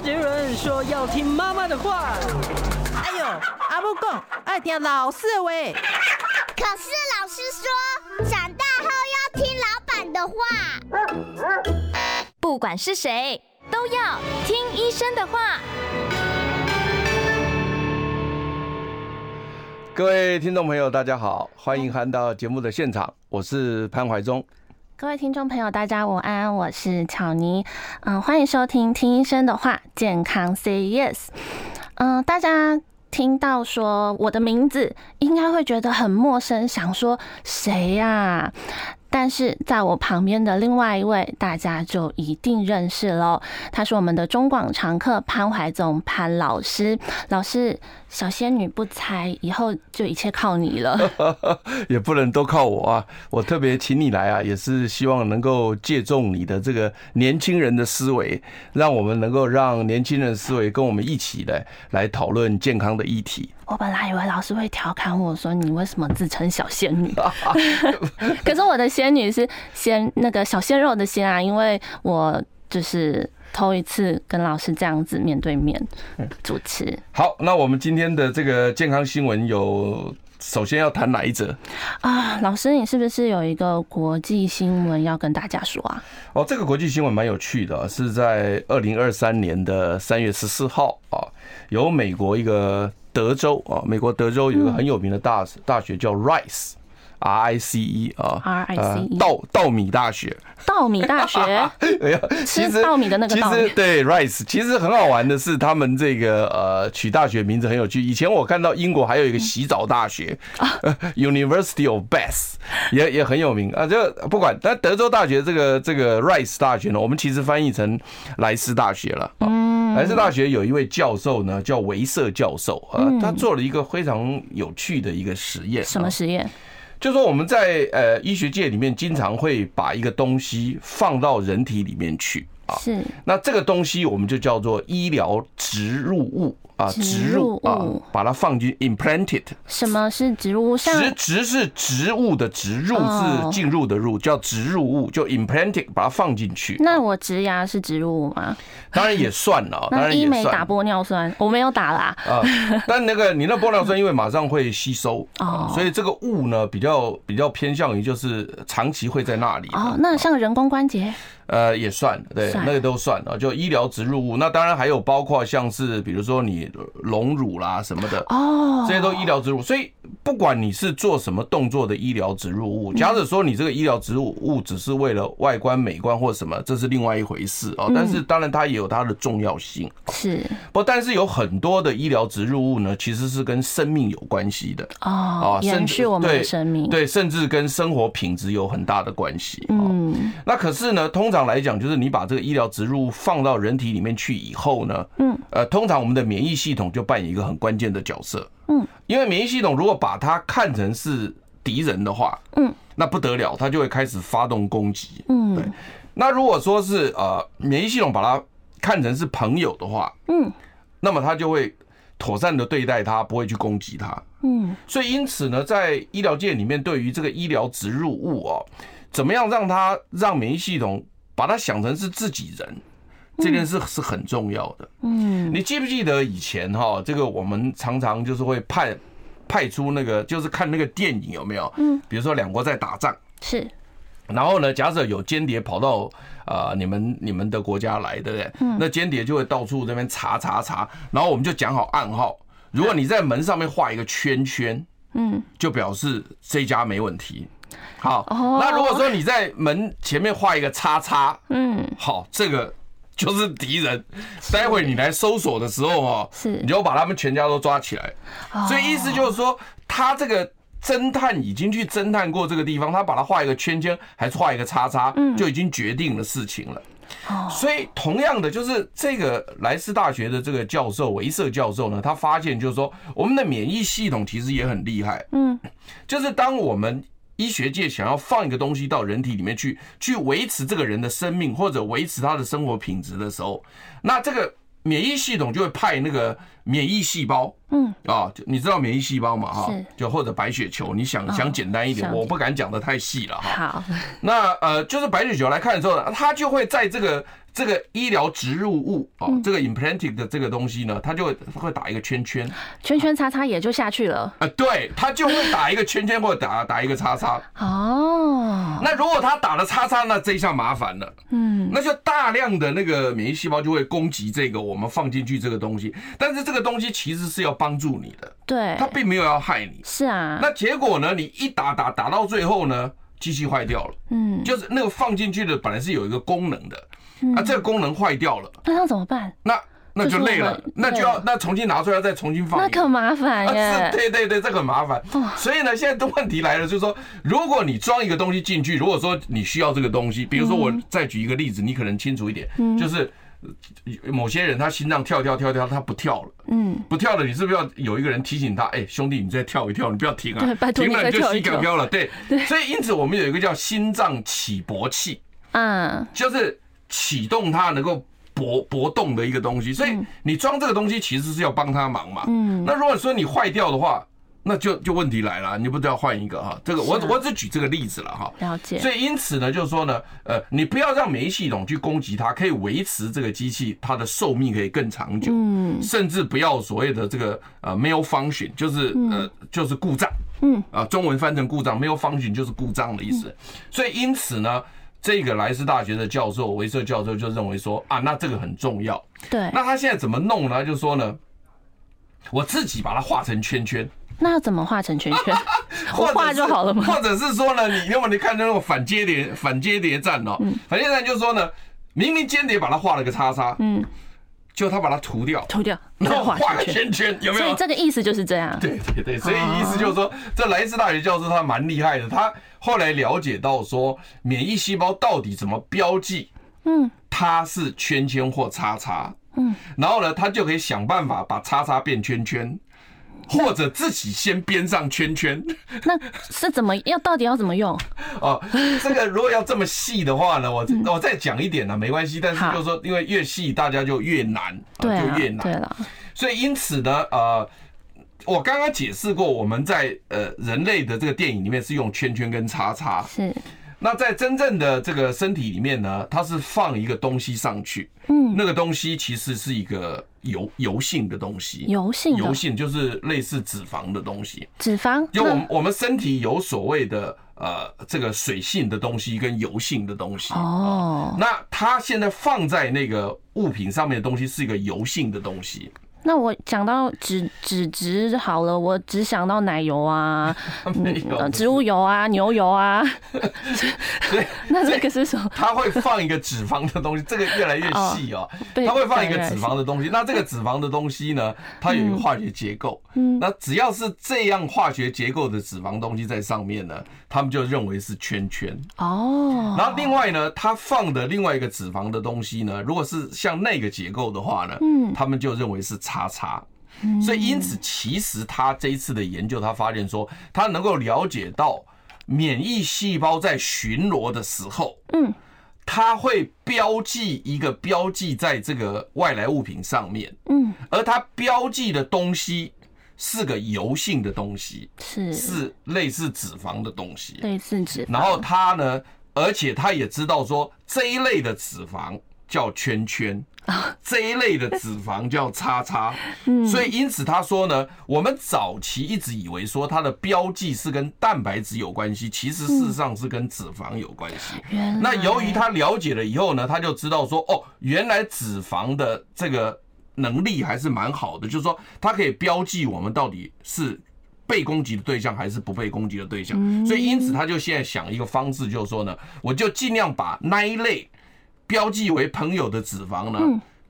周杰伦说要听妈妈的话。哎呦，阿母讲爱听老师的话。可是老师说，长大后要听老板的话。不管是谁，都要听医生的话。各位听众朋友，大家好，欢迎来到节目的现场，我是潘怀宗。各位听众朋友，大家午安，我是巧妮，嗯，欢迎收听听医生的话，健康 Say Yes，嗯，大家。听到说我的名字，应该会觉得很陌生，想说谁呀？但是在我旁边的另外一位，大家就一定认识喽。他是我们的中广常客潘怀宗潘老师。老师，小仙女不猜，以后就一切靠你了。也不能都靠我啊！我特别请你来啊，也是希望能够借重你的这个年轻人的思维，让我们能够让年轻人的思维跟我们一起来来讨论健康的议题。我本来以为老师会调侃我说：“你为什么自称小仙女？” 可是我的仙女是鲜那个小鲜肉的鲜啊，因为我就是头一次跟老师这样子面对面主持。好，那我们今天的这个健康新闻有，首先要谈哪一则啊？老师，你是不是有一个国际新闻要跟大家说啊？哦，这个国际新闻蛮有趣的，是在二零二三年的三月十四号啊，由美国一个。德州啊，美国德州有一个很有名的大大学叫 Rice，R I C E 啊，R I C E，稻稻米大学，稻米大学，哎呀，其实稻米的那个其实对 Rice，其实很好玩的是，他们这个呃取大学名字很有趣。以前我看到英国还有一个洗澡大学，University of Bath，也也很有名啊。就不管，但德州大学这个这个 Rice 大学呢，我们其实翻译成莱斯大学了。嗯。莱斯大学有一位教授呢，叫维瑟教授啊，他做了一个非常有趣的一个实验。什么实验？就是说我们在呃医学界里面经常会把一个东西放到人体里面去啊。是。那这个东西我们就叫做医疗植入物。啊，植入啊，把它放进 implanted。什么是植入物？植植是植物的植，入是进入的入，叫植入物，就 implanted，把它放进去。那我植牙是植入物吗？当然也算了，当然也算。医美打玻尿酸，我没有打啦。啊，但那个你那玻尿酸因为马上会吸收，哦，所以这个物呢比较比较偏向于就是长期会在那里。哦，那像人工关节。呃，也算，对，那个都算啊，就医疗植入物。那当然还有包括像是比如说你隆乳啦什么的，哦，这些都医疗植入。所以不管你是做什么动作的医疗植入物，假设说你这个医疗植入物只是为了外观美观或什么，这是另外一回事哦。但是当然它也有它的重要性。是。不，但是有很多的医疗植入物呢，其实是跟生命有关系的哦，延续我们的生命，对，甚至跟生活品质有很大的关系。嗯，那可是呢，通常。来讲，就是你把这个医疗植入物放到人体里面去以后呢，嗯，呃，通常我们的免疫系统就扮演一个很关键的角色，嗯，因为免疫系统如果把它看成是敌人的话，嗯，那不得了，它就会开始发动攻击，嗯，对。那如果说是呃免疫系统把它看成是朋友的话，嗯，那么它就会妥善的对待它，不会去攻击它，嗯。所以因此呢，在医疗界里面，对于这个医疗植入物哦，怎么样让它让免疫系统把它想成是自己人，这件事是很重要的。嗯，你记不记得以前哈，这个我们常常就是会派派出那个，就是看那个电影有没有？嗯，比如说两国在打仗，是。然后呢，假设有间谍跑到啊你们你们的国家来，对不对？嗯，那间谍就会到处这边查查查，然后我们就讲好暗号。如果你在门上面画一个圈圈，嗯，就表示这家没问题。好，那如果说你在门前面画一个叉叉，嗯，好，这个就是敌人。待会你来搜索的时候，哦，是，你就把他们全家都抓起来。所以意思就是说，他这个侦探已经去侦探过这个地方，他把它画一个圈圈，还是画一个叉叉，就已经决定了事情了。所以同样的，就是这个莱斯大学的这个教授维瑟教授呢，他发现就是说，我们的免疫系统其实也很厉害。嗯，就是当我们医学界想要放一个东西到人体里面去，去维持这个人的生命或者维持他的生活品质的时候，那这个免疫系统就会派那个免疫细胞，嗯啊，你知道免疫细胞嘛？哈，就或者白血球，你想想简单一点，我不敢讲的太细了哈。好，那呃，就是白血球来看的时候，它就会在这个这个医疗植入物哦，这个 implanted 的这个东西呢，它就会会打一个圈圈，圈圈叉叉也就下去了。啊，对，它就会打一个圈圈或者打打一个叉叉。哦，那如果它打了叉叉，那这一下麻烦了。嗯，那就大量的那个免疫细胞就会攻击这个我们放进去这个东西，但是这个东西其实是要帮助你的，对，它并没有要害你。是啊，那结果呢？你一打打打到最后呢，机器坏掉了。嗯，就是那个放进去的本来是有一个功能的。啊，这个功能坏掉了，那要怎么办？那那就累了，那就要那重新拿出来再重新放，那可麻烦耶。对对对，这个很麻烦。所以呢，现在的问题来了，就是说，如果你装一个东西进去，如果说你需要这个东西，比如说我再举一个例子，你可能清楚一点，就是某些人他心脏跳跳跳跳，他不跳了，嗯，不跳了，你是不是要有一个人提醒他？哎，兄弟，你再跳一跳，你不要停啊，停了你就膝盖飘了。对，所以因此我们有一个叫心脏起搏器，嗯，就是。启动它能够搏搏动的一个东西，所以你装这个东西其实是要帮它忙嘛。嗯，那如果说你坏掉的话，那就就问题来了，你不知道换一个哈？这个我我只举这个例子了哈。了解。所以因此呢，就是说呢，呃，你不要让免疫系统去攻击它，可以维持这个机器它的寿命可以更长久。嗯。甚至不要所谓的这个呃没有 function，就是呃就是故障。嗯。啊，中文翻成故障没有 function 就是故障的意思。所以因此呢。这个莱斯大学的教授维瑟教授就认为说啊，那这个很重要。对。那他现在怎么弄呢？就是说呢，我自己把它画成圈圈。那要怎么画成圈圈？我画就好了吗？或者是说呢，你要么你看那种反间谍反间谍战哦，反间谍战就是说呢，明明间谍把它画了个叉叉。嗯。就他把它涂掉，涂掉，然后画个圈圈，有没有？所以这个意思就是这样。对对对，所以意思就是说，这莱斯大学教授他蛮厉害的，他后来了解到说，免疫细胞到底怎么标记，嗯，它是圈圈或叉叉，嗯，然后呢，他就可以想办法把叉叉变圈圈。或者自己先编上圈圈，那是怎么要？到底要怎么用？哦，这个如果要这么细的话呢，我我再讲一点呢，没关系。但是就是说，因为越细大家就越难，就越难。对了，所以因此呢，呃，我刚刚解释过，我们在呃人类的这个电影里面是用圈圈跟叉叉。是。那在真正的这个身体里面呢，它是放一个东西上去，嗯，那个东西其实是一个油油性的东西，油性油性就是类似脂肪的东西，脂肪？就我们我们身体有所谓的呃这个水性的东西跟油性的东西。哦，那它现在放在那个物品上面的东西是一个油性的东西。那我讲到脂脂质好了，我只想到奶油啊，嗯，植物油啊，牛油啊。对，那这个是什么？它会放一个脂肪的东西，这个越来越细哦。它会放一个脂肪的东西，那这个脂肪的东西呢，它有一个化学结构。嗯，那只要是这样化学结构的脂肪东西在上面呢，他们就认为是圈圈。哦。然后另外呢，它放的另外一个脂肪的东西呢，如果是像那个结构的话呢，嗯，他们就认为是。叉叉，所以因此，其实他这一次的研究，他发现说，他能够了解到免疫细胞在巡逻的时候，嗯，他会标记一个标记在这个外来物品上面，嗯，而他标记的东西是个油性的东西，是是类似脂肪的东西，类似脂肪。然后他呢，而且他也知道说这一类的脂肪叫圈圈。这一类的脂肪叫叉叉，所以因此他说呢，我们早期一直以为说它的标记是跟蛋白质有关系，其实事实上是跟脂肪有关系。那由于他了解了以后呢，他就知道说，哦，原来脂肪的这个能力还是蛮好的，就是说它可以标记我们到底是被攻击的对象还是不被攻击的对象。所以因此他就现在想一个方式，就是说呢，我就尽量把那一类。标记为朋友的脂肪呢，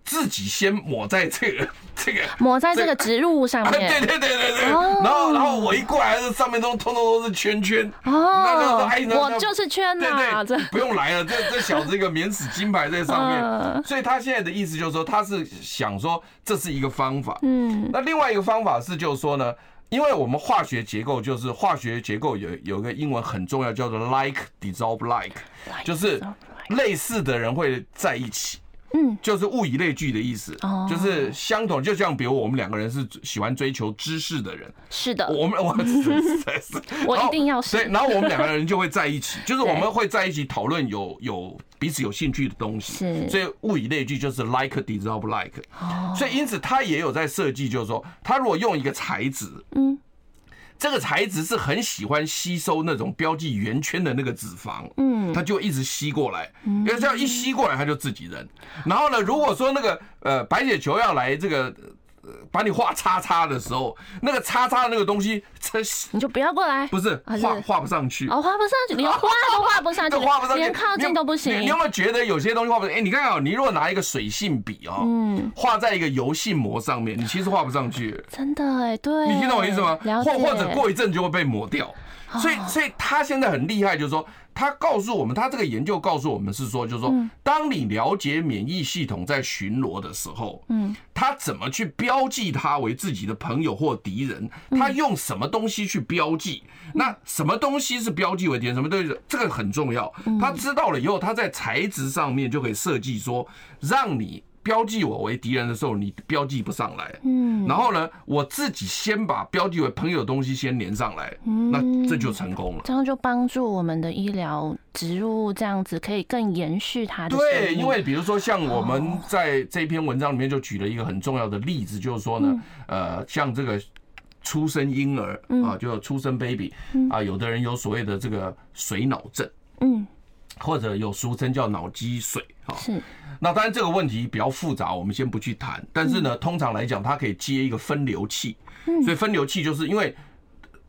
自己先抹在这个 这个抹在这个植入物上面。对对对对对。然后然后我一过来，这上面都通通都是圈圈。哦。我就是圈呐。对对。不用来了，这这小子一个免死金牌在上面。所以他现在的意思就是说，他是想说这是一个方法。嗯。那另外一个方法是，就是说呢，因为我们化学结构就是化学结构有有一个英文很重要，叫做 like dissolve like，就是。类似的人会在一起，嗯，就是物以类聚的意思，哦。就是相同，就像比如我们两个人是喜欢追求知识的人，是的，我们我 我一定要是。对，然后我们两个人就会在一起，就是我们会在一起讨论有有彼此有兴趣的东西，是。所以物以类聚就是 like dissolve like，哦。所以因此他也有在设计，就是说他如果用一个材质，嗯。这个材质是很喜欢吸收那种标记圆圈的那个脂肪，嗯，它就一直吸过来，因为这样一吸过来，它就自己人。然后呢，如果说那个呃白血球要来这个。把你画叉叉的时候，那个叉叉的那个东西，你就不要过来，不是画画不上去哦，画不上去，连 画都画不上去，画不上去，连靠近都不行。你有没有觉得有些东西画不上？哎，你看啊，你如果拿一个水性笔啊，嗯，画在一个油性膜上面，你其实画不上去。真的哎，对，你听懂我意思吗？或或者过一阵就会被抹掉。所以，所以他现在很厉害，就是说，他告诉我们，他这个研究告诉我们是说，就是说，当你了解免疫系统在巡逻的时候，嗯，他怎么去标记他为自己的朋友或敌人？他用什么东西去标记？那什么东西是标记为敌人？什么东西？这个很重要。他知道了以后，他在材质上面就可以设计说，让你。标记我为敌人的时候，你标记不上来。嗯，然后呢，我自己先把标记为朋友的东西先连上来，嗯。那这就成功了。这样就帮助我们的医疗植入物这样子可以更延续它的。对，因为比如说像我们在这篇文章里面就举了一个很重要的例子，就是说呢，呃，像这个出生婴儿啊，就出生 baby 啊，有的人有所谓的这个水脑症，嗯，或者有俗称叫脑积水，哈，是。那当然这个问题比较复杂，我们先不去谈。但是呢，通常来讲，它可以接一个分流器。嗯所以分流器就是因为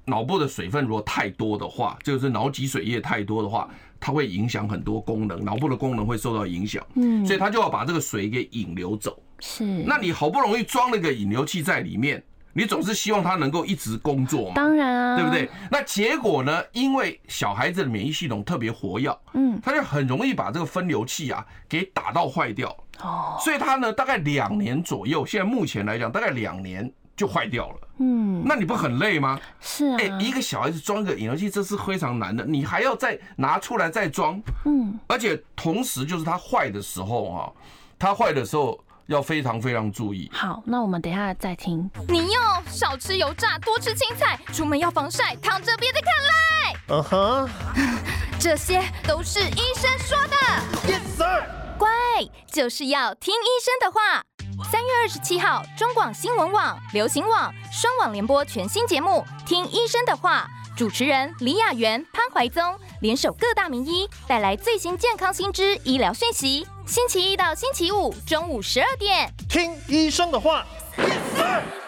脑部的水分如果太多的话，就是脑脊髓液太多的话，它会影响很多功能，脑部的功能会受到影响。嗯，所以它就要把这个水给引流走。是。那你好不容易装了个引流器在里面。你总是希望他能够一直工作嘛？当然啊，对不对？那结果呢？因为小孩子的免疫系统特别活跃，嗯，他就很容易把这个分流器啊给打到坏掉。哦，所以他呢，大概两年左右，现在目前来讲，大概两年就坏掉了。嗯，那你不很累吗？是啊，哎，一个小孩子装个引流器，这是非常难的，你还要再拿出来再装。嗯，而且同时就是他坏的时候啊，他坏的时候。要非常非常注意。好，那我们等一下再听。你要少吃油炸，多吃青菜，出门要防晒，躺着别再看赖。嗯哼，这些都是医生说的。Yes sir。乖，就是要听医生的话。三月二十七号，中广新闻网、流行网双网联播全新节目《听医生的话》，主持人李雅媛、潘怀宗联手各大名医，带来最新健康新知、医疗讯息。星期一到星期五中午十二点，听医生的话。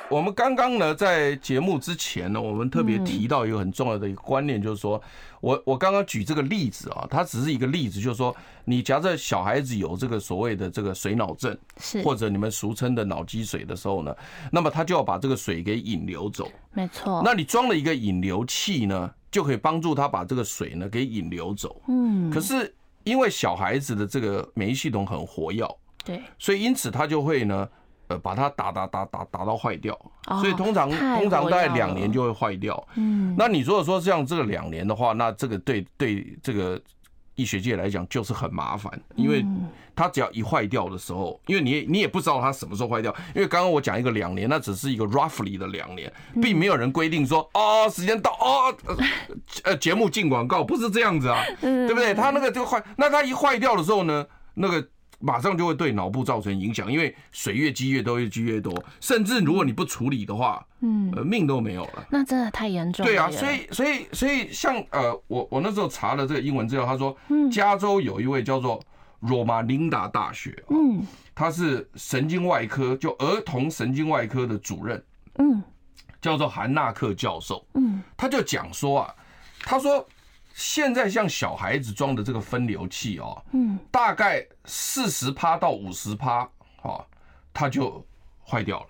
我们刚刚呢，在节目之前呢，我们特别提到一个很重要的一个观念，就是说我我刚刚举这个例子啊，它只是一个例子，就是说你假设小孩子有这个所谓的这个水脑症，是或者你们俗称的脑积水的时候呢，那么他就要把这个水给引流走。没错。那你装了一个引流器呢，就可以帮助他把这个水呢给引流走。嗯。可是。因为小孩子的这个免疫系统很活跃，对，所以因此他就会呢，呃，把它打打打打打到坏掉，所以通常通常大概两年就会坏掉。嗯，那你如果说像这个两年的话，那这个对对这个。医学界来讲就是很麻烦，因为它只要一坏掉的时候，因为你你也不知道它什么时候坏掉，因为刚刚我讲一个两年，那只是一个 roughly 的两年，并没有人规定说哦时间到哦呃 节目进广告不是这样子啊，对不对？它那个就坏，那它一坏掉的时候呢，那个。马上就会对脑部造成影响，因为水越积越多，越积越多，甚至如果你不处理的话，嗯，呃，命都没有了。那真的太严重了。对啊，所以所以所以像呃，我我那时候查了这个英文资料，他说，加州有一位叫做罗马琳达大学，嗯，他是神经外科，就儿童神经外科的主任，嗯，叫做韩纳克教授，嗯，他就讲说啊，他说。现在像小孩子装的这个分流器哦，嗯，大概四十趴到五十趴，哦，它就坏掉了。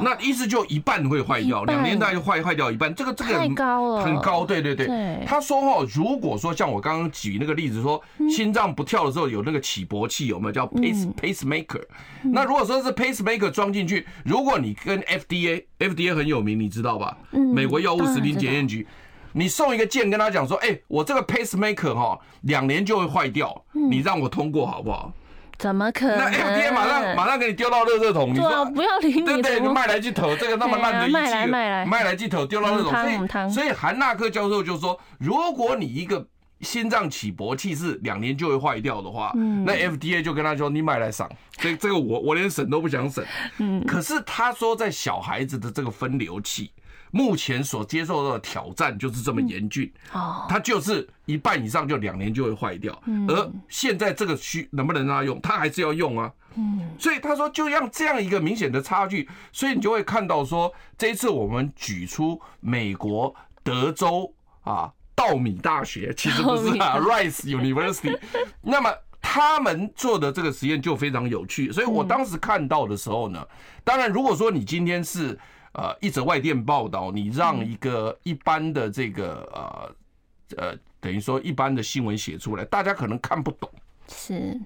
那意思就一半会坏掉，两年大概就坏坏掉一半。这个这个很高了，很高。对对对。他说哦，如果说像我刚刚举那个例子，说心脏不跳的时候有那个起搏器，有没有叫 pace pacemaker？那如果说是 pacemaker 装进去，如果你跟 FDA FDA 很有名，你知道吧？美国药物食品检验局。你送一个件跟他讲说，哎，我这个 pacemaker 哈，两年就会坏掉，你让我通过好不好？怎么可能？那 FDA 马上马上给你丢到垃圾桶，你说不要理你，对不对？卖来去投这个那么烂的仪器，卖来卖来卖来去投丢到垃圾桶。所以所以韩纳克教授就说，如果你一个心脏起搏器是两年就会坏掉的话，那 FDA 就跟他说你买来赏，这这个我我连审都不想审。嗯，可是他说在小孩子的这个分流器，目前所接受到的挑战就是这么严峻。哦，它就是一半以上就两年就会坏掉。而现在这个需能不能让它用，它还是要用啊。嗯，所以他说就让这样一个明显的差距，所以你就会看到说这一次我们举出美国德州啊。稻米大学其实不是啊，Rice University。那么他们做的这个实验就非常有趣，所以我当时看到的时候呢，当然如果说你今天是呃一则外电报道，你让一个一般的这个呃呃等于说一般的新闻写出来，大家可能看不懂。是。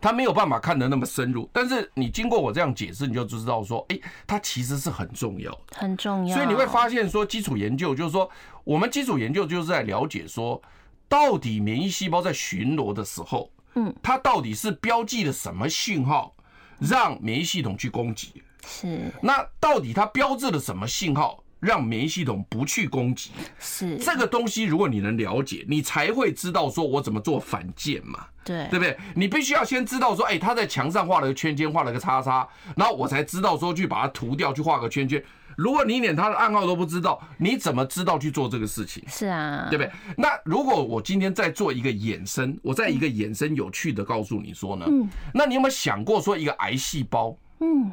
他没有办法看得那么深入，但是你经过我这样解释，你就知道说，哎，它其实是很重要的，很重要。所以你会发现说，基础研究就是说，我们基础研究就是在了解说，到底免疫细胞在巡逻的时候，嗯，它到底是标记了什么信号，让免疫系统去攻击？是。那到底它标志了什么信号？让免疫系统不去攻击，是这个东西。如果你能了解，你才会知道说我怎么做反舰嘛，对对不对？你必须要先知道说，哎，他在墙上画了个圈圈，画了个叉叉，然后我才知道说去把它涂掉，去画个圈圈。如果你连他的暗号都不知道，你怎么知道去做这个事情？是啊，对不对？那如果我今天再做一个衍生，我在一个衍生有趣的告诉你说呢，嗯，那你有没有想过说一个癌细胞，嗯？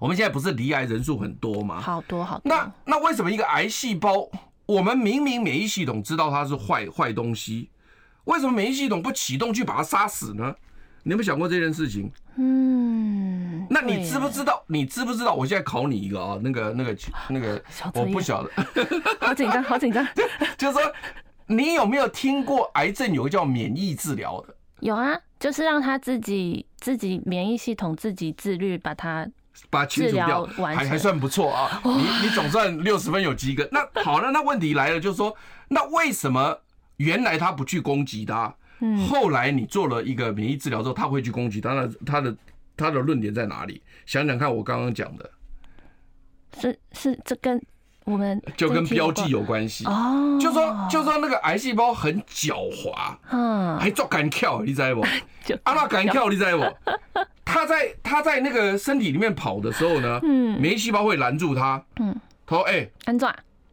我们现在不是离癌人数很多吗？好多好多。那那为什么一个癌细胞，我们明明免疫系统知道它是坏坏东西，为什么免疫系统不启动去把它杀死呢？你有没有想过这件事情？嗯。那你知不知道？你知不知道？我现在考你一个啊，那个那个那个，我不晓得。好紧张，好紧张。就是说，你有没有听过癌症有个叫免疫治疗的？有啊，就是让他自己自己免疫系统自己自律，把它。把它清除掉，还还算不错啊！你你总算六十分有及格。那好了，那问题来了，就是说，那为什么原来他不去攻击他？后来你做了一个免疫治疗之后，他会去攻击他？那他的他的论点在哪里？想想看，我刚刚讲的，是是这跟。我们就跟标记有关系哦，就说就说那个癌细胞很狡猾，嗯，还做敢跳，你知道不？啊，那敢跳，你知道不？他在他在那个身体里面跑的时候呢，嗯，免疫细胞会拦住他，嗯，他说：“哎，安怎？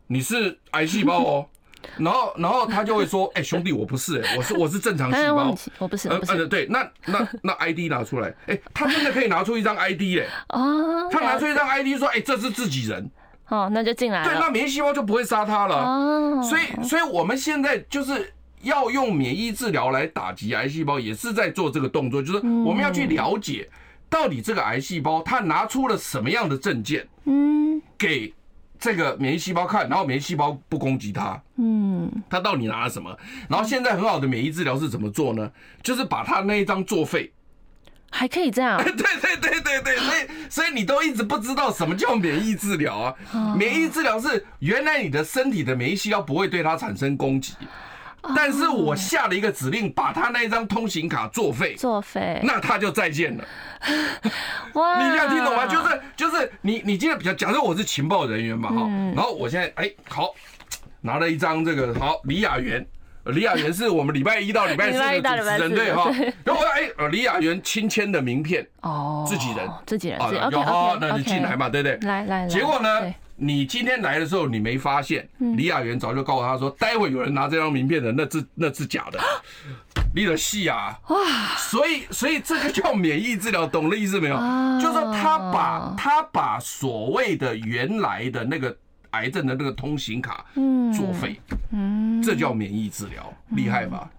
你是癌细胞哦。”然后然后他就会说：“哎，兄弟，我不是，哎，我是我是正常细胞，我不是，不是，对，那那那 ID 拿出来，哎，他真的可以拿出一张 ID 嘞，哦，他拿出一张 ID 说：哎，这是自己人。”哦，那就进来了。对，那免疫细胞就不会杀他了。哦，所以，所以我们现在就是要用免疫治疗来打击癌细胞，也是在做这个动作，就是我们要去了解到底这个癌细胞它拿出了什么样的证件，嗯，给这个免疫细胞看，然后免疫细胞不攻击它，嗯，它到底拿了什么？然后现在很好的免疫治疗是怎么做呢？就是把它那一张作废。还可以这样？对对对对对，所以所以你都一直不知道什么叫免疫治疗啊？免疫治疗是原来你的身体的免疫细胞不会对它产生攻击，但是我下了一个指令，把他那一张通行卡作废，作废，那他就再见了。哇！你这样听懂吗？就是就是你你今天比较假设我是情报人员嘛哈，然后我现在哎好拿了一张这个好李雅媛。李雅媛是我们礼拜一到礼拜四的主持人，对哈。然后哎，呃，李雅媛亲签的名片哦，自己人，自己人啊，有好，那你进来嘛，对不对？来来来。结果呢，你今天来的时候，你没发现，李雅媛早就告诉他说，待会有人拿这张名片的，那是那是假的。你的戏啊，哇！所以所以这个叫免疫治疗，懂了意思没有？就是说他把他把所谓的原来的那个。癌症的那个通行卡作废，嗯，这叫免疫治疗，厉害吧？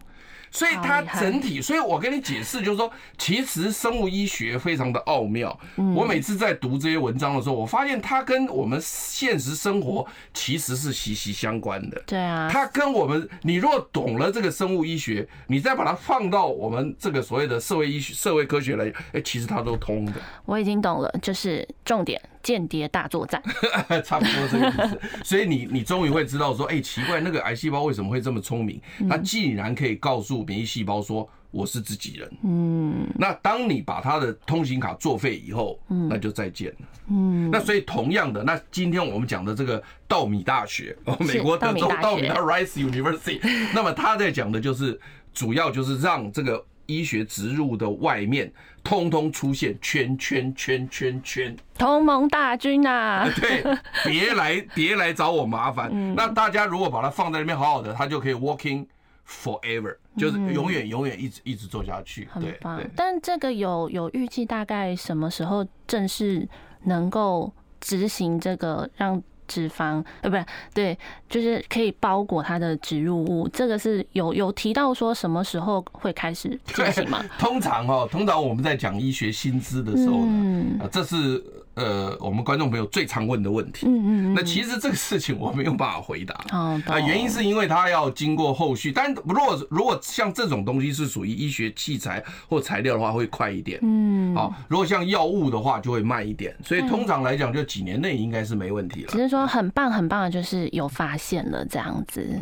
所以它整体，所以我跟你解释，就是说，其实生物医学非常的奥妙。我每次在读这些文章的时候，我发现它跟我们现实生活其实是息息相关的。对啊，它跟我们，你若懂了这个生物医学，你再把它放到我们这个所谓的社会医学、社会科学来，哎，其实它都通的。我已经懂了，就是重点。间谍大作战，差不多这个意思。所以你你终于会知道说，哎，奇怪，那个癌细胞为什么会这么聪明？它竟然可以告诉免疫细胞说我是自己人。嗯，那当你把它的通行卡作废以后，那就再见了。嗯，那所以同样的，那今天我们讲的这个稻米大学，美国德州稻米大 Rice University，那么他在讲的就是主要就是让这个。医学植入的外面，通通出现圈圈圈圈圈，同盟大军呐、啊！对，别来别来找我麻烦。嗯、那大家如果把它放在那边好好的，它就可以 working forever，就是永远永远一直一直做下去。很棒。但这个有有预计大概什么时候正式能够执行这个让？脂肪呃，不是，对，就是可以包裹它的植入物，这个是有有提到说什么时候会开始进行吗？通常哦，通常我们在讲医学薪资的时候呢，啊，这是。呃，我们观众朋友最常问的问题，嗯嗯嗯，那其实这个事情我没有办法回答，啊，原因是因为它要经过后续，但如果如果像这种东西是属于医学器材或材料的话，会快一点，嗯，好，如果像药物的话，就会慢一点，所以通常来讲，就几年内应该是没问题了。只是说很棒很棒的，就是有发现了这样子。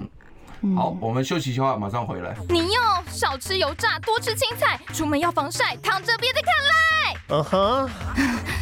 好，我们休息一下，马上回来。你要少吃油炸，多吃青菜，出门要防晒，躺着别再看赖。嗯哼，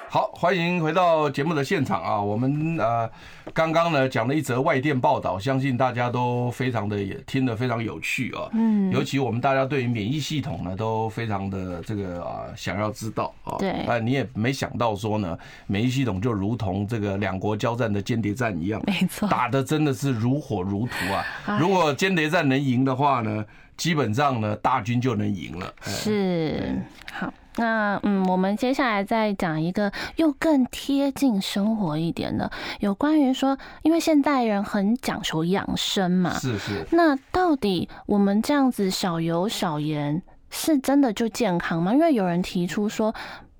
好，欢迎回到节目的现场啊！我们呃刚刚呢讲了一则外电报道，相信大家都非常的也听得非常有趣啊。嗯，尤其我们大家对于免疫系统呢都非常的这个啊想要知道啊。对。啊，你也没想到说呢，免疫系统就如同这个两国交战的间谍战一样，没错，打的真的是如火如荼啊！如果间谍战能赢的话呢，基本上呢大军就能赢了。是，好。那嗯，我们接下来再讲一个又更贴近生活一点的，有关于说，因为现代人很讲求养生嘛，是是。那到底我们这样子少油少盐是真的就健康吗？因为有人提出说，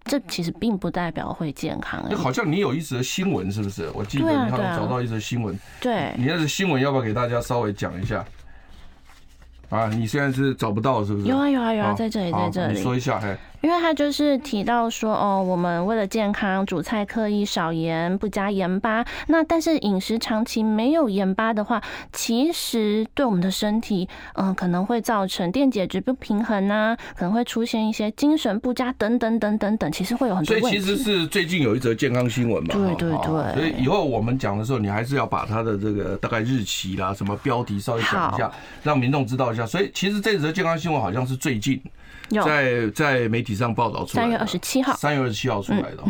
这其实并不代表会健康。好像你有一则新闻是不是？我记得你好像找到一则新闻，对，你那则新闻要不要给大家稍微讲一下？啊，你现在是找不到是不是？有啊有啊有啊，在这里在这里。你说一下，嘿。因为他就是提到说，哦，我们为了健康，煮菜刻意少盐，不加盐巴。那但是饮食长期没有盐巴的话，其实对我们的身体，嗯，可能会造成电解质不平衡啊，可能会出现一些精神不佳等等等等等，其实会有很多。所以其实是最近有一则健康新闻嘛？对对对。所以以后我们讲的时候，你还是要把它的这个大概日期啦、什么标题稍微讲一下，让民众知道一下。所以其实这则健康新闻好像是最近。在在媒体上报道出来，三月二十七号，三月二十七号出来的。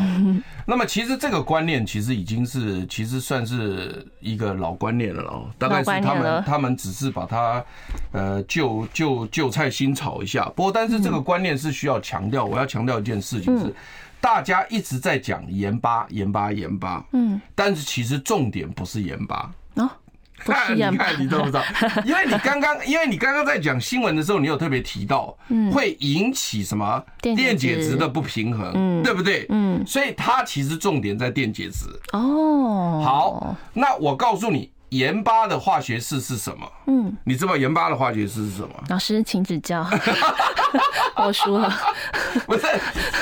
那么其实这个观念其实已经是，其实算是一个老观念了哦。大概是他们他们只是把它呃旧旧旧菜新炒一下。不过但是这个观念是需要强调，我要强调一件事情是，大家一直在讲盐巴盐巴盐巴，嗯，但是其实重点不是盐巴。啊。看，你看，你知不知道？因为你刚刚，因为你刚刚在讲新闻的时候，你有特别提到，会引起什么电解质的不平衡，对不对？嗯，所以它其实重点在电解质。哦，好，那我告诉你，盐巴的化学式是什么？嗯，你知道盐巴的化学式是什么？老师，请指教。我输了。不是，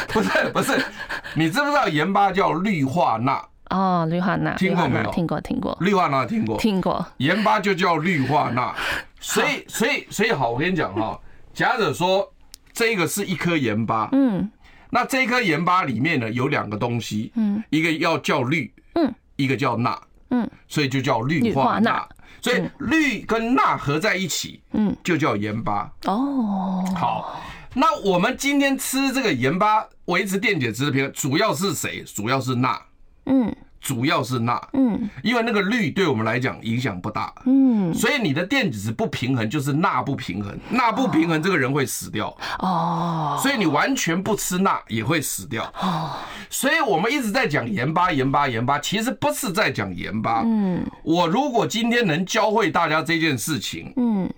不是，不是，你知不知道盐巴叫氯化钠？哦，氯化钠听过没有？听过，听过。氯化钠听过，听过。盐巴就叫氯化钠，所以，所以，所以好，我跟你讲哈，假者说这个是一颗盐巴，嗯，那这颗盐巴里面呢有两个东西，嗯，一个要叫氯，嗯，一个叫钠，嗯，所以就叫氯化钠，所以氯跟钠合在一起，嗯，就叫盐巴。哦，好，那我们今天吃这个盐巴维持电解质的平衡，主要是谁？主要是钠。嗯，主要是钠，嗯，因为那个氯对我们来讲影响不大，嗯，所以你的电子不平衡就是钠不平衡，钠不平衡这个人会死掉，哦，所以你完全不吃钠也会死掉，哦，所以我们一直在讲盐巴，盐巴，盐巴，其实不是在讲盐巴，嗯，我如果今天能教会大家这件事情，嗯。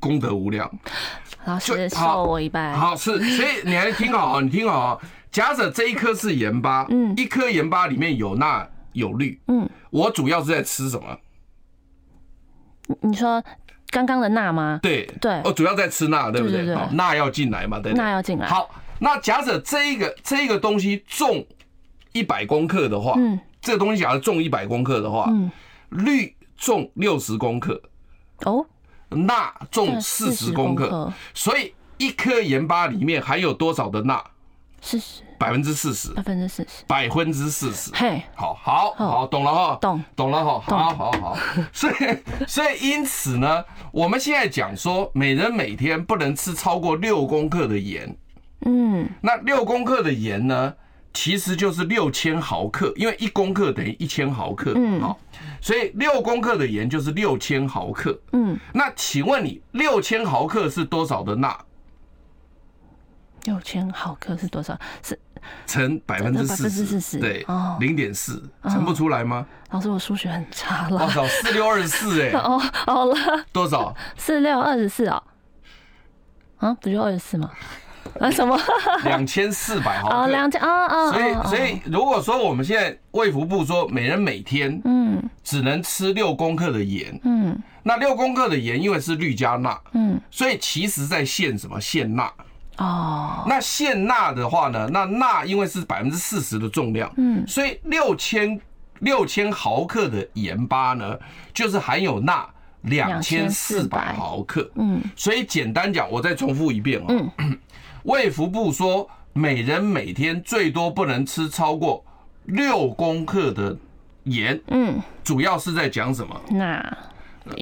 功德无量。老师受我一拜。好，是，所以你还听好，你听好。假设这一颗是盐巴，嗯，一颗盐巴里面有钠有氯，嗯，我主要是在吃什么？你说刚刚的钠吗？对对，我主要在吃钠，对不对？好，钠要进来嘛，对？钠要进来。好，那假设这一个这一个东西重一百公克的话，嗯，这个东西假如重一百公克的话，嗯，氯重六十公克，哦，钠重四十公克，所以一颗盐巴里面含有多少的钠？四十，百分之四十，百分之四十，百分之四十。嘿，好，好，好，懂了哈，懂，懂了哈，好好好。所以，所以因此呢，我们现在讲说，每人每天不能吃超过六公克的盐。嗯，那六公克的盐呢，其实就是六千毫克，因为一公克等于一千毫克。嗯，好，所以六公克的盐就是六千毫克。嗯，那请问你六千毫克是多少的钠？六千毫克是多少？是乘百分之四十，对，零点四，乘不出来吗？老师，我数学很差了。多少？四六二十四，哎，哦，好了，多少？四六二十四啊？啊，不就二十四吗？啊，什么？两千四百毫克。哦，两千，啊啊。所以，所以如果说我们现在卫福部说每人每天，嗯，只能吃六公克的盐，嗯，那六公克的盐因为是氯加钠，嗯，所以其实在限什么？限钠。哦，那限钠的话呢？那钠因为是百分之四十的重量，嗯，所以六千六千毫克的盐巴呢，就是含有钠两千四百毫克，嗯，所以简单讲，我再重复一遍啊，嗯，卫福部说每人每天最多不能吃超过六公克的盐，嗯，主要是在讲什么？钠，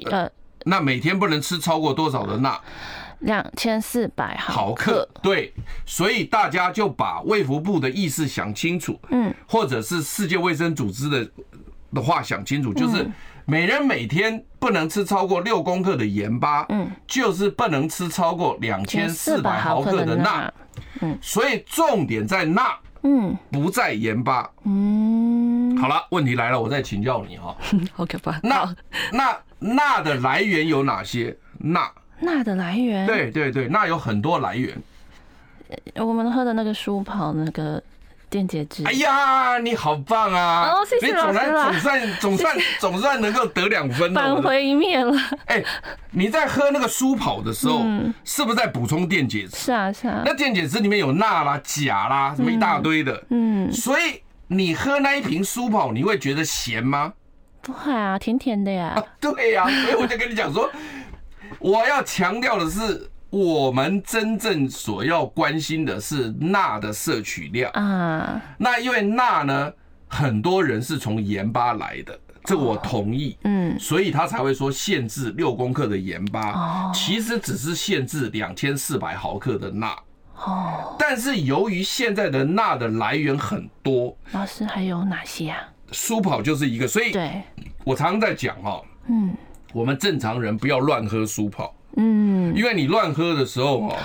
呃，那每天不能吃超过多少的钠？两千四百毫克，对，所以大家就把卫福部的意思想清楚，嗯，或者是世界卫生组织的的话想清楚，就是每人每天不能吃超过六公克的盐巴，嗯，就是不能吃超过两千四百毫克的钠，嗯，所以重点在钠，嗯，不在盐巴，嗯，好了，问题来了，我再请教你哈，好可怕，那那钠的来源有哪些？钠。钠的来源，对对对，钠有很多来源。我们喝的那个舒跑那个电解质。哎呀，你好棒啊！哦，谢谢老师了。总算 总算总算能够得两分，扳回一面了。哎，你在喝那个舒跑的时候，是不是在补充电解质？是啊，是啊。那电解质里面有钠啦、钾啦，什么一大堆的。嗯。所以你喝那一瓶舒跑，你会觉得咸吗？不会啊，甜甜的呀。对呀，所以我就跟你讲说。我要强调的是，我们真正所要关心的是钠的摄取量啊。那因为钠呢，很多人是从盐巴来的，这我同意。嗯，所以他才会说限制六公克的盐巴，其实只是限制两千四百毫克的钠。哦，但是由于现在的钠的来源很多，老师还有哪些啊？舒跑就是一个，所以对，我常常在讲哈，嗯。我们正常人不要乱喝舒跑，嗯，因为你乱喝的时候哦，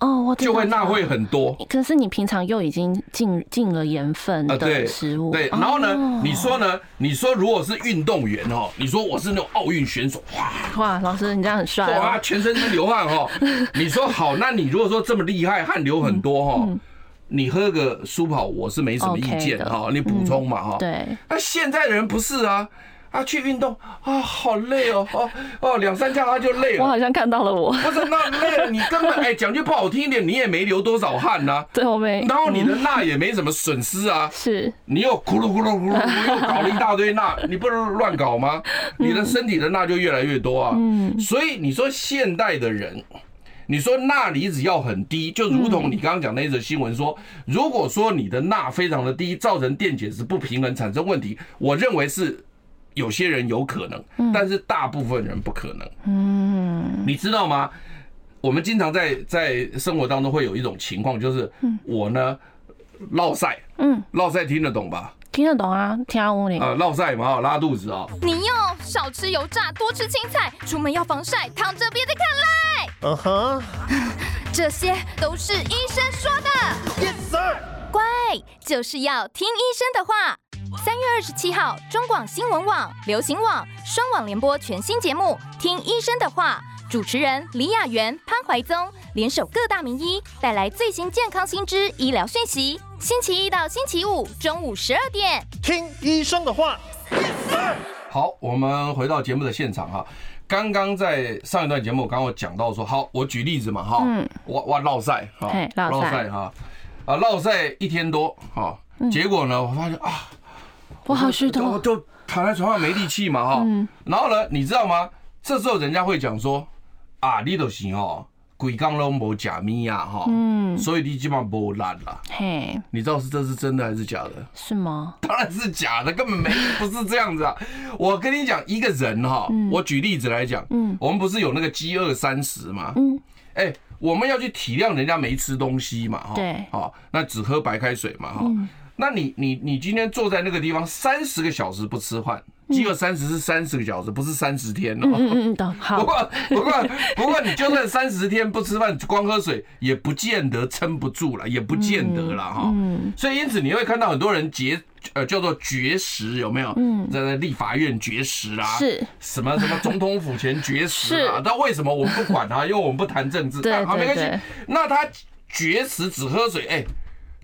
哦，我就会钠会很多。可是你平常又已经进进了盐分的食物，对，然后呢，你说呢？你说如果是运动员哦，你说我是那种奥运选手，哇哇，老师你这样很帅，哇，全身是流汗哦。你说好，那你如果说这么厉害，汗流很多哈，你喝个舒跑，我是没什么意见哈，你补充嘛哈。对，那现在的人不是啊。啊，去运动啊，好累哦，哦哦，两三下他就累了。我好像看到了我。不是，那累了，你根本哎，讲句不好听一点，你也没流多少汗呐。对，我没。然后你的钠也没什么损失啊。是。你又咕噜咕噜咕噜又搞了一大堆钠，你不能乱搞吗？你的身体的钠就越来越多啊。嗯。所以你说现代的人，你说钠离子要很低，就如同你刚刚讲那则新闻说，如果说你的钠非常的低，造成电解质不平衡产生问题，我认为是。有些人有可能，但是大部分人不可能。嗯，你知道吗？我们经常在在生活当中会有一种情况，就是我呢，落赛，嗯，落赛听得懂吧？听得懂啊，听我的。啊，落赛嘛，拉肚子啊。你要少吃油炸，多吃青菜，出门要防晒，躺着别再看赖。嗯哼，这些都是医生说的。Yes sir。乖，就是要听医生的话。三月二十七号，中广新闻网、流行网双网联播全新节目《听医生的话》，主持人李雅媛、潘怀宗联手各大名医，带来最新健康新知医疗讯息。星期一到星期五中午十二点，听医生的话。好，我们回到节目的现场哈。刚刚在上一段节目，刚刚我讲到说，好，我举例子嘛哈，我我落赛哈，落赛哈，啊落赛一天多哈，结果呢，我发现啊，我好虚脱，我就躺在床上没力气嘛哈，然后呢，你知道吗？这时候人家会讲说，啊，你都行哦。鬼刚都没假咪呀哈，嗯，所以你基本上不烂啦。嘿，你知道是这是真的还是假的？是吗？当然是假的，根本没不是这样子啊！我跟你讲，一个人哈，我举例子来讲，嗯，我们不是有那个饥饿三十吗？嗯，哎，我们要去体谅人家没吃东西嘛，哈，对，好，那只喝白开水嘛，哈，那你你你今天坐在那个地方三十个小时不吃饭。饥饿三十是三十个小时，不是三十天哦。嗯嗯，好。不过不过不过，你就算三十天不吃饭，光喝水，也不见得撑不住了，也不见得了哈。嗯。所以因此你会看到很多人绝呃叫做绝食，有没有？嗯。在在立法院绝食啊，是。什么什么总统府前绝食啊？那为什么我们不管他？因为我们不谈政治。对。好，没关系。那他绝食只喝水，哎。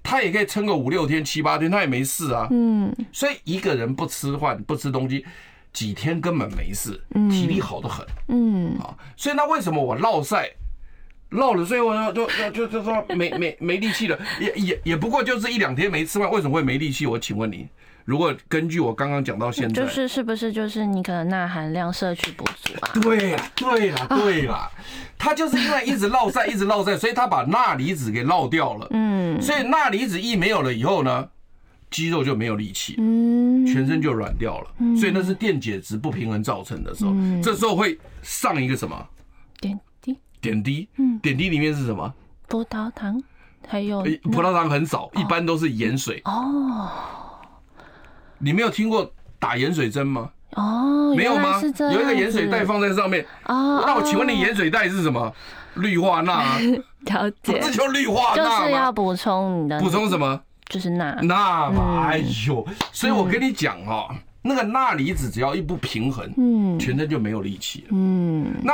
他也可以撑个五六天、七八天，他也没事啊。嗯，所以一个人不吃饭、不吃东西，几天根本没事，体力好的很。嗯，啊，所以那为什么我落赛，落了最后呢，就就就就说没没没力气了，也也也不过就是一两天没吃饭，为什么会没力气？我请问你。如果根据我刚刚讲到现在，就是是不是就是你可能钠含量摄取不足啊？对啦，对啦，对啦，他就是因为一直落晒，一直落晒，所以他把钠离子给落掉了。嗯，所以钠离子一没有了以后呢，肌肉就没有力气，嗯，全身就软掉了。所以那是电解质不平衡造成的时候，这时候会上一个什么？点滴？点滴？嗯，点滴里面是什么？葡萄糖，还有葡萄糖很少，一般都是盐水。哦。你没有听过打盐水针吗？哦，没有吗？有一个盐水袋放在上面。哦，那我请问你盐水袋是什么？氯化钠。了解。这叫氯化钠就是要补充你的。补充什么？就是钠。钠嘛，哎呦，所以我跟你讲哦，那个钠离子只要一不平衡，嗯，全身就没有力气了。嗯，那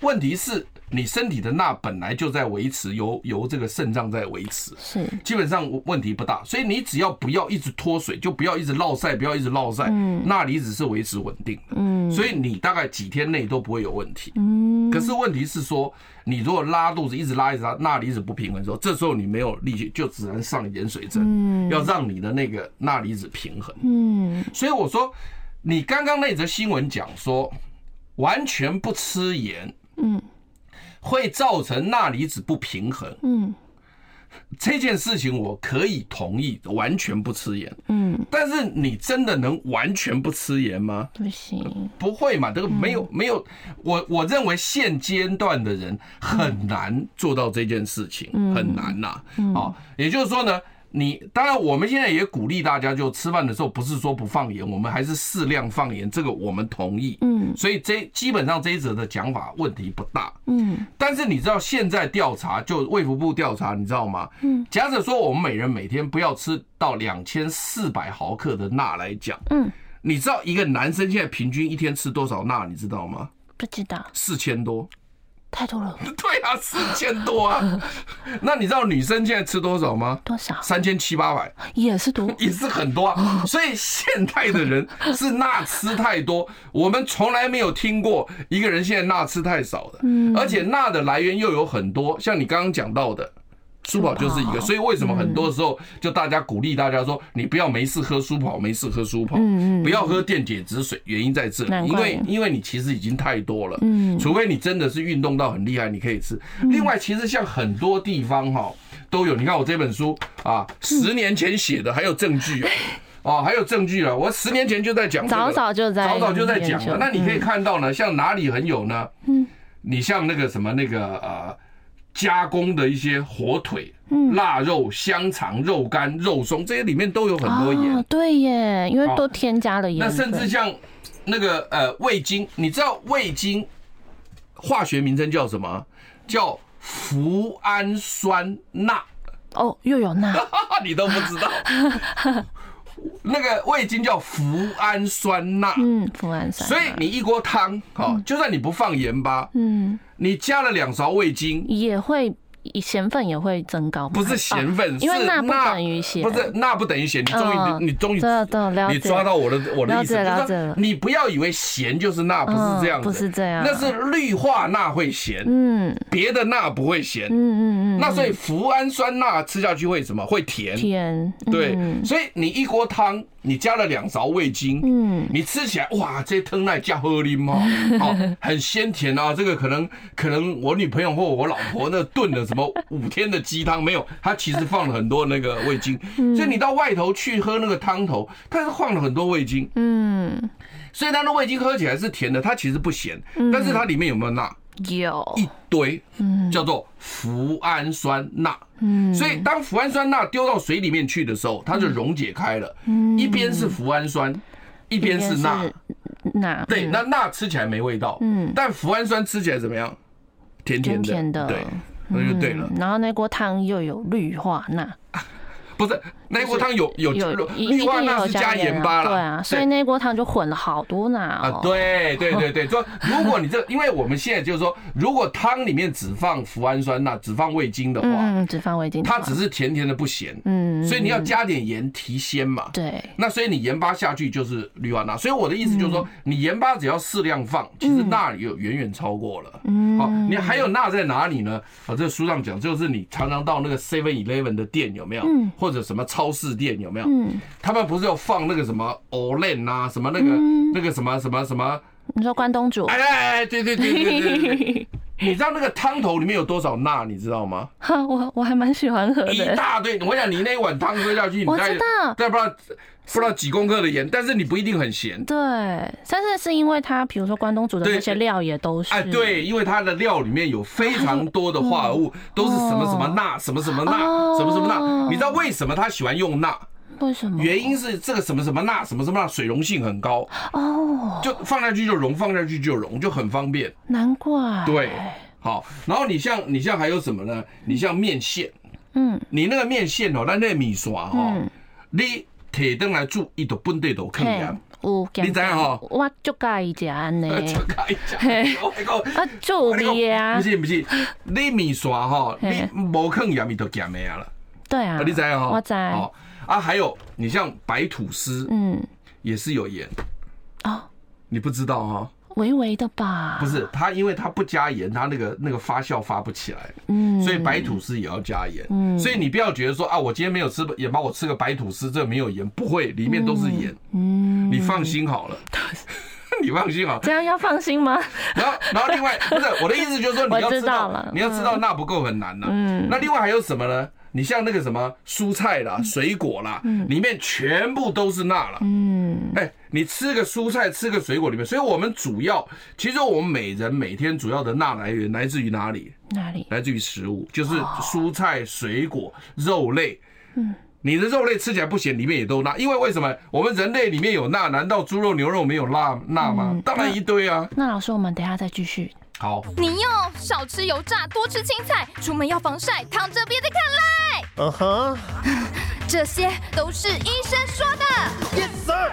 问题是。你身体的钠本来就在维持，由由这个肾脏在维持，是基本上问题不大。所以你只要不要一直脱水，就不要一直落晒，不要一直落晒，钠离子是维持稳定的。嗯，所以你大概几天内都不会有问题。嗯，可是问题是说，你如果拉肚子，一直拉一直拉，钠离子不平衡的时候，这时候你没有力气，就只能上盐水针，要让你的那个钠离子平衡。嗯，所以我说，你刚刚那则新闻讲说，完全不吃盐，嗯。会造成钠离子不平衡。嗯，这件事情我可以同意，完全不吃盐。嗯，但是你真的能完全不吃盐吗？不行，不会嘛？这个没有没有，我我认为现阶段的人很难做到这件事情，很难呐。啊，也就是说呢。你当然，我们现在也鼓励大家，就吃饭的时候不是说不放盐，我们还是适量放盐，这个我们同意。嗯，所以这基本上这一则的讲法问题不大。嗯，但是你知道现在调查就卫福部调查，你知道吗？嗯，假设说我们每人每天不要吃到两千四百毫克的钠来讲，嗯，你知道一个男生现在平均一天吃多少钠？你知道吗？不知道。四千多。太多了，对啊，四千多啊。那你知道女生现在吃多少吗？多少？三千七八百，也是多，也是很多啊。所以现代的人是钠吃太多，我们从来没有听过一个人现在钠吃太少的。嗯，而且钠的来源又有很多，像你刚刚讲到的。舒跑就是一个，所以为什么很多时候就大家鼓励大家说，你不要没事喝舒跑，没事喝舒跑，不要喝电解质水，原因在这。里，因为因为你其实已经太多了，除非你真的是运动到很厉害，你可以吃。另外，其实像很多地方哈都有，你看我这本书啊，十年前写的，还有证据哦，还有证据了，我十年前就在讲，早早就在，早早就在讲了。那你可以看到呢，像哪里很有呢？嗯。你像那个什么那个呃。加工的一些火腿、腊肉、香肠、肉干、肉松，这些里面都有很多盐。哦，对耶，因为都添加了盐。那甚至像那个呃味精，你知道味精化学名称叫什么？叫福氨酸钠。哦，又有钠，你都不知道。那个味精叫福氨酸钠，嗯，福氨酸。所以你一锅汤，好，就算你不放盐巴，嗯，你加了两勺味精也会。咸分也会增高，不是咸分，因为钠不等于咸，不是钠不等于咸。你终于，你终于，你抓到我的我的意思，就是你不要以为咸就是钠，不是这样，不是这样，那是氯化钠会咸，嗯，别的钠不会咸，嗯嗯嗯。那所以脯氨酸钠吃下去会什么？会甜，甜，对。所以你一锅汤，你加了两勺味精，嗯，你吃起来哇，这汤奶加喝啉吗？哦，很鲜甜啊。这个可能可能我女朋友或我老婆那炖的什么五天的鸡汤没有，它其实放了很多那个味精，所以你到外头去喝那个汤头，它是放了很多味精，嗯，所以它的味精喝起来是甜的，它其实不咸，但是它里面有没有钠？有，一堆，叫做氟氨酸钠，嗯，所以当氟氨酸钠丢到水里面去的时候，它就溶解开了，嗯，一边是氟氨酸，一边是钠，钠，对，那钠吃起来没味道，嗯，但氟氨酸吃起来怎么样？甜甜的，对。那就对了，然后那锅汤又有氯化钠。不是那锅汤有有氯化钠是加盐巴了，对啊，所以那锅汤就混了好多钠啊。对对对对，说如果你这，因为我们现在就是说，如果汤里面只放脯氨酸钠，只放味精的话，嗯，只放味精，它只是甜甜的不咸，嗯，所以你要加点盐提鲜嘛。对，那所以你盐巴下去就是氯化钠，所以我的意思就是说，你盐巴只要适量放，其实钠有远远超过了。嗯，好，你还有钠在哪里呢？啊，这书上讲就是你常常到那个 Seven Eleven 的店有没有？嗯。或者什么超市店有没有？嗯，他们不是有放那个什么 Olen 啊，什么那个那个什么什么什么？你说关东煮？哎哎哎，对对对对对，你知道那个汤头里面有多少钠？你知道吗？哈，我我还蛮喜欢喝的。一大堆，我想你那一碗汤喝下去，我知道，再不知道不知道几公克的盐，但是你不一定很咸。对，但是是因为它，比如说关东煮的那些料也都是。哎，对，因为它的料里面有非常多的化合物，都是什么什么钠，什么什么钠，什么什么钠。你知道为什么他喜欢用钠？为什么？原因是这个什么什么钠什么什么钠水溶性很高哦，就放下去就溶，放下去就溶，就很方便。难怪。对，好，然后你像你像还有什么呢？你像面线，嗯，你那个面线哦，那那个米刷哈，你铁灯来煮 伊就本地都可以啊。你知影吼？我足介意食安尼。足介意食。啊，做味啊。不是不是，你面刷哈，你无肯盐伊都咸的啊了。对啊。你知影吼？我知。啊，还有你像白吐司，嗯，也是有盐哦，你不知道哈？微微的吧？不是，它因为它不加盐，它那个那个发酵发不起来，嗯，所以白吐司也要加盐，嗯，所以你不要觉得说啊，我今天没有吃盐巴，我吃个白吐司，这没有盐，不会，里面都是盐，嗯，你放心好了，你放心好，这样要放心吗？然后，然后另外不是我的意思，就是说你 要知道，你要知道那不够很难呢，嗯，那另外还有什么呢？你像那个什么蔬菜啦、水果啦，里面全部都是钠了。嗯，哎，你吃个蔬菜，吃个水果里面，所以我们主要，其实我们每人每天主要的钠来源来自于哪里？哪里？来自于食物，就是蔬菜、水果、肉类。嗯，你的肉类吃起来不咸，里面也都钠，因为为什么？我们人类里面有钠，难道猪肉、牛肉没有钠钠吗？当然一堆啊。那老师，我们等下再继续。好，你要少吃油炸，多吃青菜，出门要防晒，躺着别再看赖。嗯哼，这些都是医生说的。Yes sir，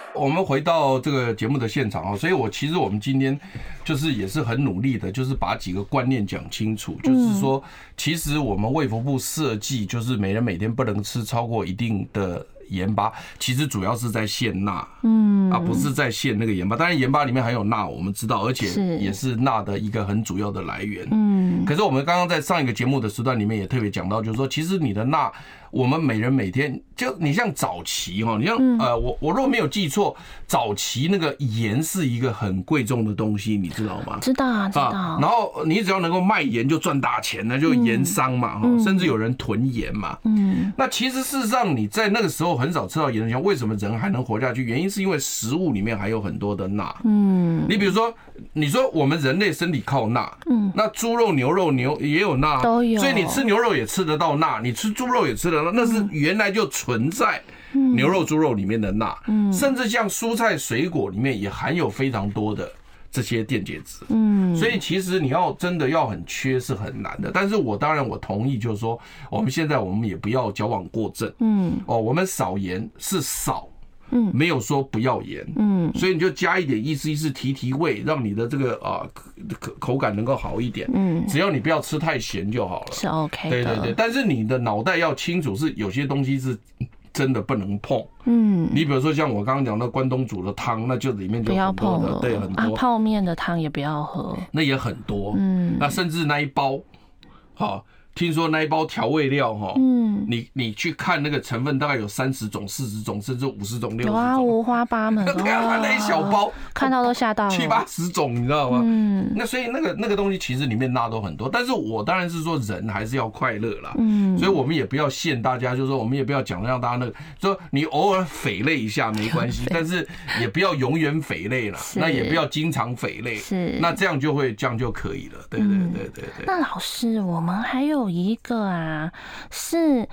我们回到这个节目的现场啊，所以我其实我们今天就是也是很努力的，就是把几个观念讲清楚，就是说，其实我们卫福部设计就是每人每天不能吃超过一定的。盐巴其实主要是在限钠，嗯，啊，不是在限那个盐巴。当然，盐巴里面含有钠，我们知道，而且也是钠的一个很主要的来源。嗯，可是我们刚刚在上一个节目的时段里面也特别讲到，就是说，其实你的钠，我们每人每天就你像早期哈，你像呃，我我如果没有记错，早期那个盐是一个很贵重的东西，你知道吗？知道啊，知道。然后你只要能够卖盐就赚大钱，那就盐商嘛哈，甚至有人囤盐嘛。嗯。那其实事实上你在那个时候很少吃到盐，像为什么人还能活下去？原因是因为食物里面还有很多的钠。嗯。你比如说，你说我们人类身体靠钠，嗯，那猪肉、牛肉、牛也有钠，都有。所以你吃牛肉也吃得到钠，你吃猪肉也吃得到，那是原来就存在牛肉、猪肉里面的钠。嗯。甚至像蔬菜、水果里面也含有非常多的。这些电解质，嗯，所以其实你要真的要很缺是很难的。但是我当然我同意，就是说我们现在我们也不要矫枉过正，嗯，哦，我们少盐是少，嗯，没有说不要盐，嗯，所以你就加一点意思意思提提味，让你的这个啊口口感能够好一点，嗯，只要你不要吃太咸就好了，是 OK 的，对对对。但是你的脑袋要清楚，是有些东西是。真的不能碰，嗯，你比如说像我刚刚讲的关东煮的汤，那就里面就不要碰了，对，很多。啊，泡面的汤也不要喝，那也很多，嗯，那甚至那一包，好。听说那一包调味料哈，嗯，你你去看那个成分，大概有三十种、四十种，甚至五十种、六十种，哇，五花八门。对啊，那一小包看到都吓到了，七八十种，你知道吗？嗯，那所以那个那个东西其实里面钠都很多，但是我当然是说人还是要快乐啦，嗯，所以我们也不要限大家，就是说我们也不要讲让大家那个，说你偶尔肥类一下没关系，但是也不要永远肥类了，那也不要经常肥类，是，那这样就会这样就可以了，对对对对对。那老师，我们还有一个啊。啊，是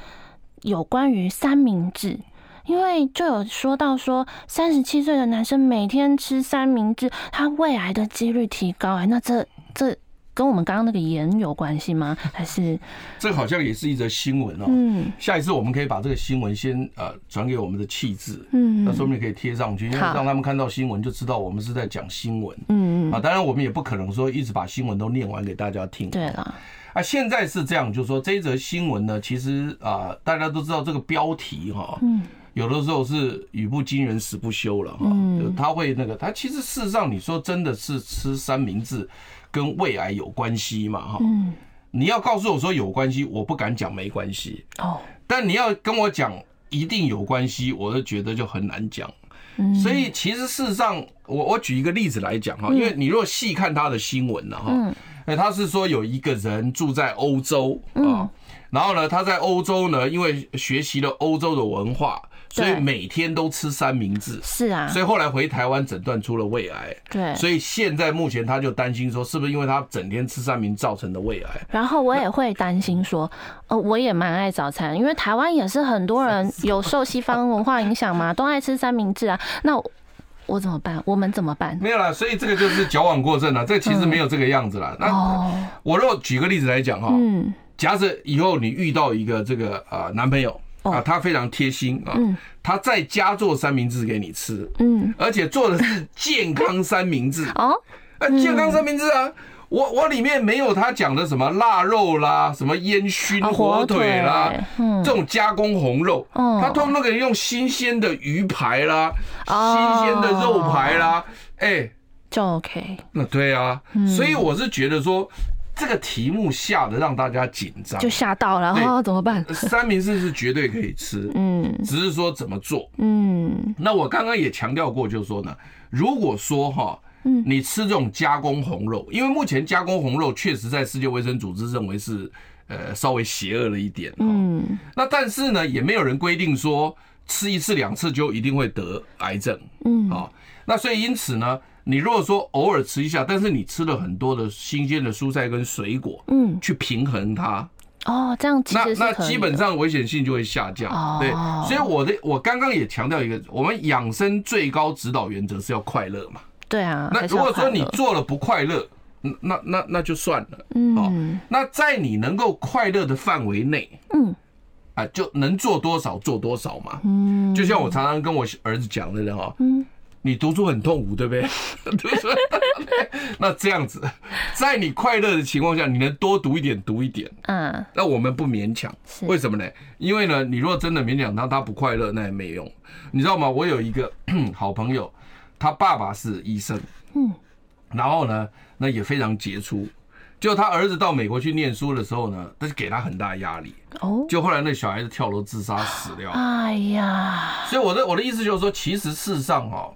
有关于三明治，因为就有说到说，三十七岁的男生每天吃三明治，他胃癌的几率提高。哎，那这这跟我们刚刚那个盐有关系吗？还是这好像也是一则新闻哦。嗯，下一次我们可以把这个新闻先呃转给我们的气质，嗯，那说不定可以贴上去，因为让他们看到新闻就知道我们是在讲新闻。嗯嗯啊，当然我们也不可能说一直把新闻都念完给大家听。对了。啊，现在是这样，就是说这一则新闻呢，其实啊，大家都知道这个标题哈，嗯，有的时候是语不惊人死不休了哈，嗯，他会那个，他其实事实上你说真的是吃三明治跟胃癌有关系嘛哈，嗯，你要告诉我说有关系，我不敢讲没关系哦，但你要跟我讲一定有关系，我就觉得就很难讲，嗯，所以其实事实上，我我举一个例子来讲哈，因为你若细看他的新闻了哈，嗯。哎，他是说有一个人住在欧洲啊，然后呢，他在欧洲呢，因为学习了欧洲的文化，所以每天都吃三明治。是啊，所以后来回台湾诊断出了胃癌。对，所以现在目前他就担心说，是不是因为他整天吃三明造成的胃癌？然后我也会担心说，呃，我也蛮爱早餐，因为台湾也是很多人 有受西方文化影响嘛，都爱吃三明治啊。那我怎么办？我们怎么办？没有啦，所以这个就是矫枉过正了。这其实没有这个样子啦。那我若举个例子来讲哈，嗯，假设以后你遇到一个这个啊男朋友啊，他非常贴心啊，他在家做三明治给你吃，嗯，而且做的是健康三明治哦，健康三明治啊。我我里面没有他讲的什么腊肉啦，什么烟熏火腿啦，这种加工红肉，他通通都可以用新鲜的鱼排啦，新鲜的肉排啦，哎，就 OK。那对啊，所以我是觉得说这个题目吓得让大家紧张，就吓到了，然后怎么办？三明治是绝对可以吃，嗯，只是说怎么做，嗯。那我刚刚也强调过，就是说呢，如果说哈。嗯，你吃这种加工红肉，因为目前加工红肉确实在世界卫生组织认为是呃稍微邪恶了一点。嗯，那但是呢，也没有人规定说吃一次两次就一定会得癌症。嗯，啊，那所以因此呢，你如果说偶尔吃一下，但是你吃了很多的新鲜的蔬菜跟水果，嗯，去平衡它。哦，这样那那基本上危险性就会下降。对，所以我的我刚刚也强调一个，我们养生最高指导原则是要快乐嘛。对啊，那如果说你做了不快乐，那那那就算了。嗯，那在你能够快乐的范围内，嗯，啊，就能做多少做多少嘛。嗯，就像我常常跟我儿子讲的，哈，嗯，你读书很痛苦，对不对？读书，那这样子，在你快乐的情况下，你能多读一点，读一点。嗯，那我们不勉强，为什么呢？因为呢，你如果真的勉强他，他不快乐，那也没用。你知道吗？我有一个 好朋友。他爸爸是医生，嗯，然后呢，那也非常杰出，就他儿子到美国去念书的时候呢，他就给他很大压力。哦，就后来那小孩子跳楼自杀死掉。哎呀，所以我的我的意思就是说，其实事实上哈。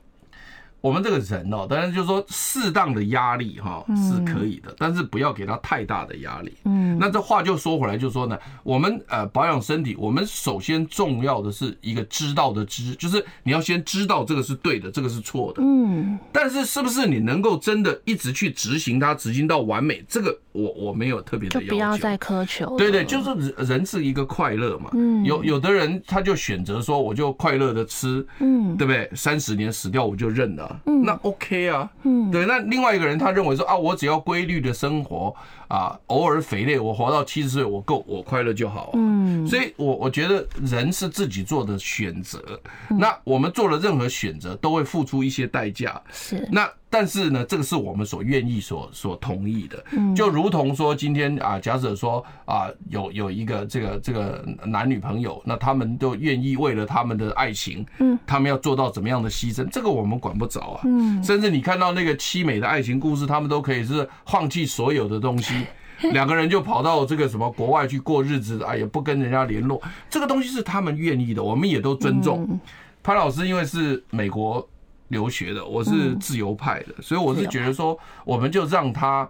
我们这个人哦，当然就是说适当的压力哈是可以的，但是不要给他太大的压力。嗯，那这话就说回来，就是说呢，我们呃保养身体，我们首先重要的是一个知道的知，就是你要先知道这个是对的，这个是错的。嗯，但是是不是你能够真的一直去执行它，执行到完美，这个我我没有特别的要求。就不要再苛求。对对，就是人是一个快乐嘛。嗯，有有的人他就选择说，我就快乐的吃，嗯，对不对？三十年死掉我就认了。嗯，那 OK 啊，嗯，对。那另外一个人，他认为说啊，我只要规律的生活啊，偶尔肥累，我活到七十岁，我够，我快乐就好。嗯，所以我我觉得人是自己做的选择。那我们做了任何选择，都会付出一些代价。是。那但是呢，这个是我们所愿意、所所同意的。嗯，就如同说今天啊，假设说啊，有有一个这个这个男女朋友，那他们都愿意为了他们的爱情，嗯，他们要做到怎么样的牺牲，这个我们管不着啊。嗯，甚至你看到那个凄美的爱情故事，他们都可以是放弃所有的东西，两个人就跑到这个什么国外去过日子，啊，也不跟人家联络，这个东西是他们愿意的，我们也都尊重。潘老师因为是美国留学的，我是自由派的，所以我是觉得说，我们就让他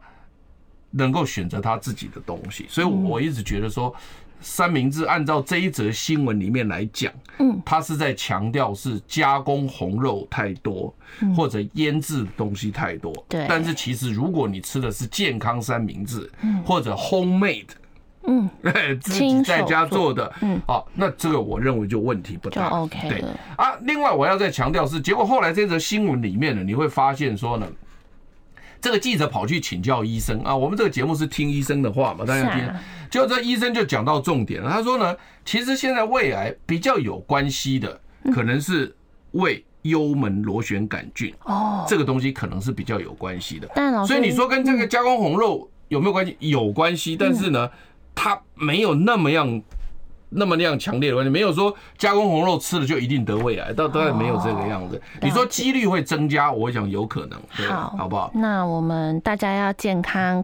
能够选择他自己的东西。所以我一直觉得说，三明治按照这一则新闻里面来讲，嗯，他是在强调是加工红肉太多，或者腌制的东西太多。对，但是其实如果你吃的是健康三明治，或者 homemade。嗯，自己在家做的，嗯，好，那这个我认为就问题不大，OK，对。啊。另外我要再强调是，结果后来这则新闻里面呢，你会发现说呢，这个记者跑去请教医生啊，我们这个节目是听医生的话嘛，大家听，结果这医生就讲到重点了，他说呢，其实现在胃癌比较有关系的，可能是胃幽门螺旋杆菌哦，这个东西可能是比较有关系的。所以你说跟这个加工红肉有没有关系？有关系，但是呢？它没有那么样，那么那样强烈的关系，没有说加工红肉吃了就一定得胃癌，到当然没有这个样子。你说几率会增加，我想有可能，对，好不好？那我们大家要健康。